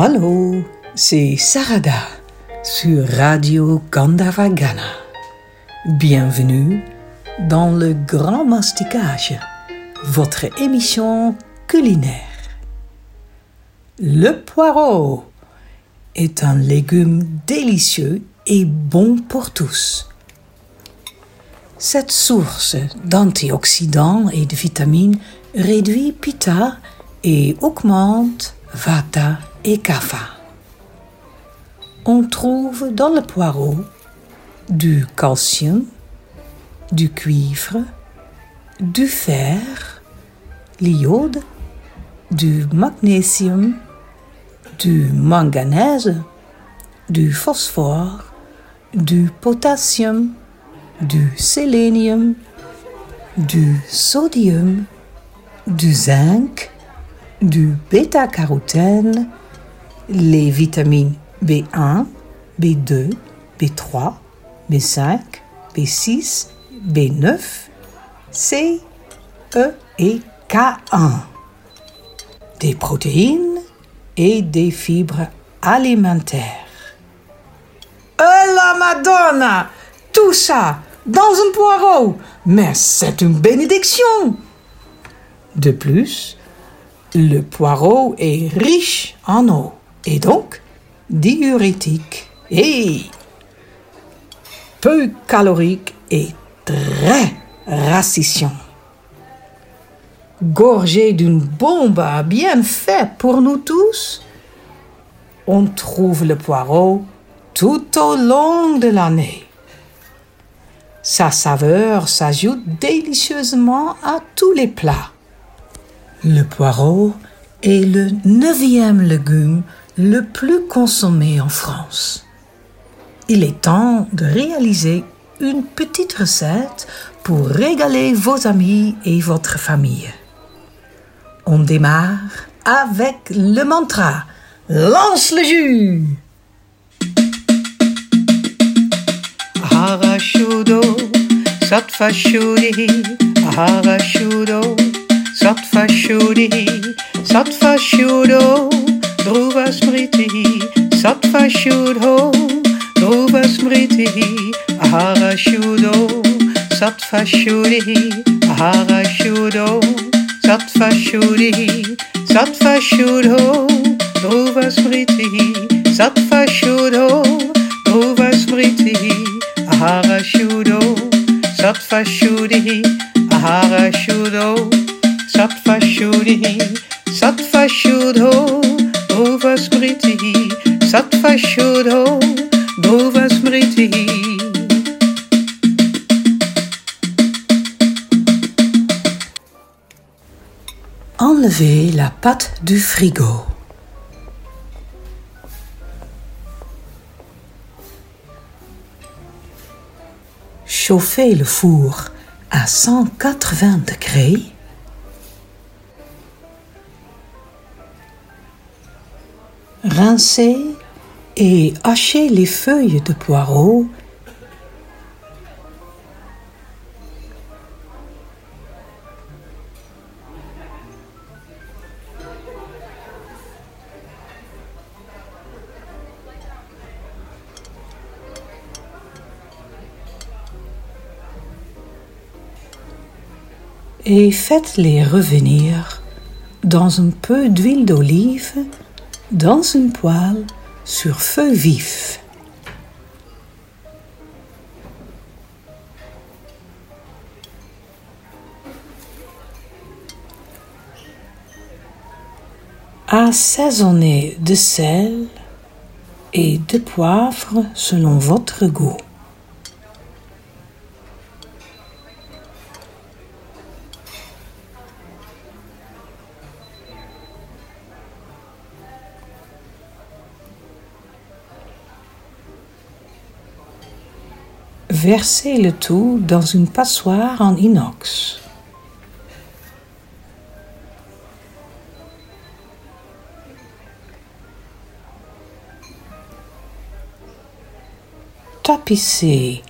Allô, c'est Sarada sur Radio Gandavagana. Bienvenue dans le Grand Masticage, votre émission culinaire. Le poireau est un légume délicieux et bon pour tous. Cette source d'antioxydants et de vitamines réduit Pitta et augmente Vata et. On trouve dans le poireau du calcium, du cuivre, du fer, l'iode, du magnésium, du manganèse, du phosphore, du potassium, du sélénium, du sodium, du zinc, du bêta-carotène, les vitamines B1, B2, B3, B5, B6, B9, C, E et K1. Des protéines et des fibres alimentaires. Oh la Madonna Tout ça dans un poireau Mais c'est une bénédiction De plus, le poireau est riche en eau et donc diurétique et peu calorique et très rassiciant. Gorgé d'une bombe bien faite pour nous tous, on trouve le poireau tout au long de l'année. Sa saveur s'ajoute délicieusement à tous les plats. Le poireau est le neuvième légume le plus consommé en France. Il est temps de réaliser une petite recette pour régaler vos amis et votre famille. On démarre avec le mantra. Lance le jus. Harashudo, Sattva-shuddhi, Harashudo, Sattva-shudo, Dhruva Smriti, Sattva Shuddho, Dhruva Smriti, Ahara Shuddho, Sattva Shuddhi, Ahara Shuddho, Sattva Shuddhi, Sattva Shuddho, Dhruva Smriti, Sattva Shuddho, Dhruva Smriti, Ahara Shuddho, Sattva Shuddhi, Ahara Shuddho, Sattva Shuddhi, Sattva Shuddho, Shuddho, Dhruva Smriti. Enlevez la pâte du frigo. Chauffez le four à 180 degrés. Rincez et hachez les feuilles de poireau et faites-les revenir dans un peu d'huile d'olive dans une poêle sur feu vif. Assaisonnez de sel et de poivre selon votre goût. Versez le tout dans une passoire en inox. Tapissez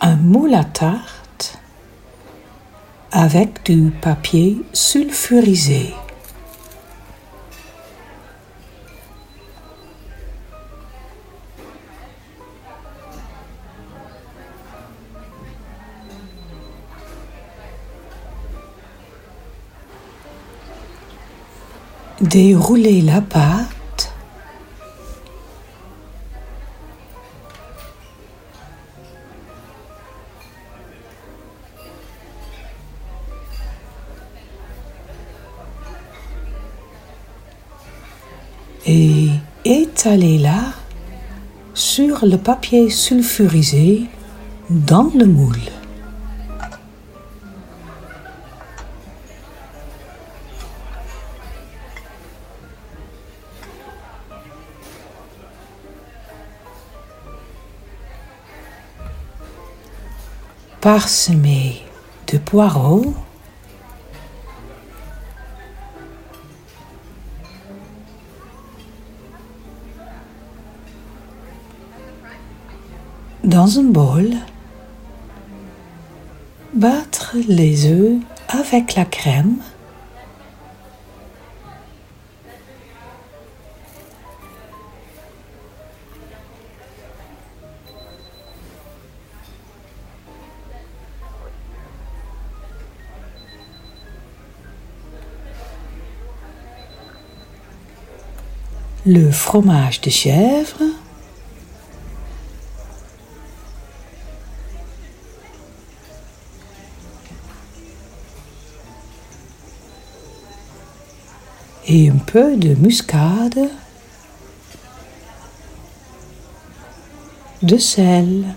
un moule à tarte avec du papier sulfurisé. Déroulez la pâte. Et étalez-la sur le papier sulfurisé dans le moule. Parsemé de poireaux, dans un bol, battre les œufs avec la crème. Le fromage de chèvre. et un peu de muscade, de sel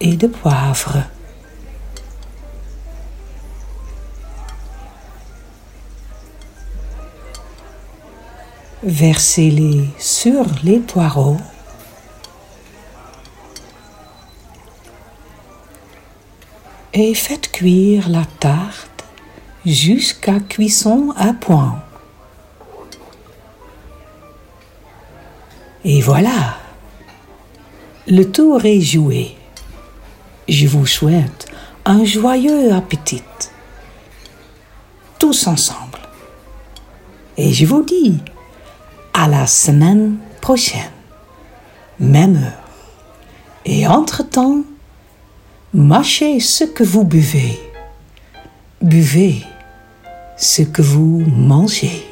et de poivre. Versez-les sur les poireaux. Et faites cuire la tarte jusqu'à cuisson à point. Et voilà, le tour est joué. Je vous souhaite un joyeux appétit. Tous ensemble. Et je vous dis à la semaine prochaine, même heure. Et entre-temps, mâchez ce que vous buvez. Buvez ce que vous mangez.